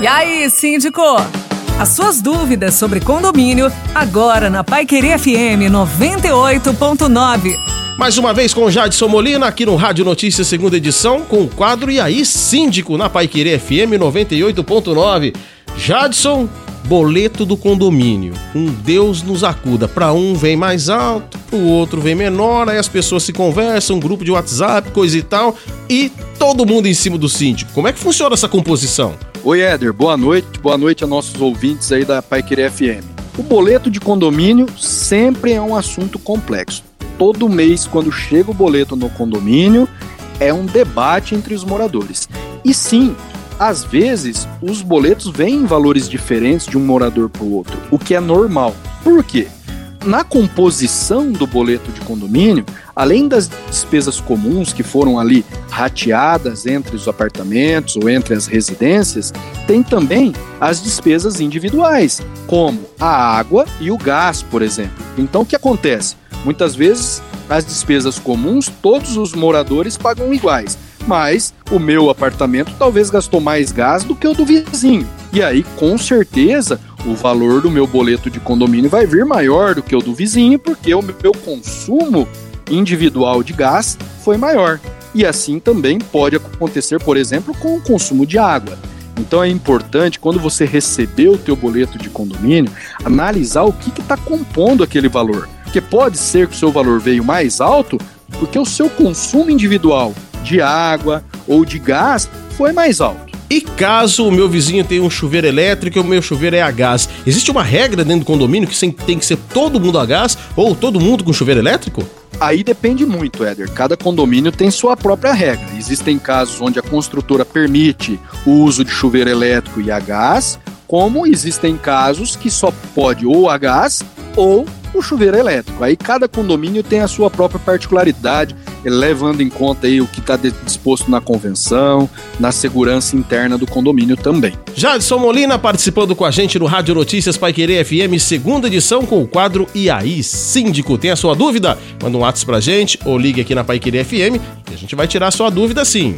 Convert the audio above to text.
E aí, síndico? As suas dúvidas sobre condomínio, agora na Pai Querer FM 98.9. Mais uma vez com Jadson Molina, aqui no Rádio Notícias, segunda edição, com o quadro E aí, Síndico, na Pai Querer FM 98.9. Jadson, boleto do condomínio. Um Deus nos acuda. Para um vem mais alto, o outro vem menor, aí as pessoas se conversam, um grupo de WhatsApp, coisa e tal, e todo mundo em cima do síndico. Como é que funciona essa composição? Oi, Éder, boa noite. Boa noite a nossos ouvintes aí da Pai Querer FM. O boleto de condomínio sempre é um assunto complexo. Todo mês, quando chega o boleto no condomínio, é um debate entre os moradores. E sim, às vezes, os boletos vêm em valores diferentes de um morador para o outro, o que é normal. Por quê? Na composição do boleto de condomínio, além das despesas comuns que foram ali rateadas entre os apartamentos ou entre as residências, tem também as despesas individuais, como a água e o gás, por exemplo. Então, o que acontece? Muitas vezes, as despesas comuns todos os moradores pagam iguais mas o meu apartamento talvez gastou mais gás do que o do vizinho. E aí, com certeza, o valor do meu boleto de condomínio vai vir maior do que o do vizinho, porque o meu consumo individual de gás foi maior. E assim também pode acontecer, por exemplo, com o consumo de água. Então é importante, quando você receber o teu boleto de condomínio, analisar o que está compondo aquele valor. Porque pode ser que o seu valor veio mais alto porque o seu consumo individual de água ou de gás foi mais alto. E caso o meu vizinho tenha um chuveiro elétrico e o meu chuveiro é a gás, existe uma regra dentro do condomínio que tem que ser todo mundo a gás ou todo mundo com chuveiro elétrico? Aí depende muito, Éder. Cada condomínio tem sua própria regra. Existem casos onde a construtora permite o uso de chuveiro elétrico e a gás, como existem casos que só pode ou a gás ou o chuveiro elétrico. Aí cada condomínio tem a sua própria particularidade, levando em conta aí o que está disposto na convenção, na segurança interna do condomínio também. Jadson Molina participando com a gente no Rádio Notícias Pai Querer FM, segunda edição com o quadro E aí, Síndico? Tem a sua dúvida? Manda um WhatsApp pra gente ou ligue aqui na Pai Querer FM que a gente vai tirar a sua dúvida sim.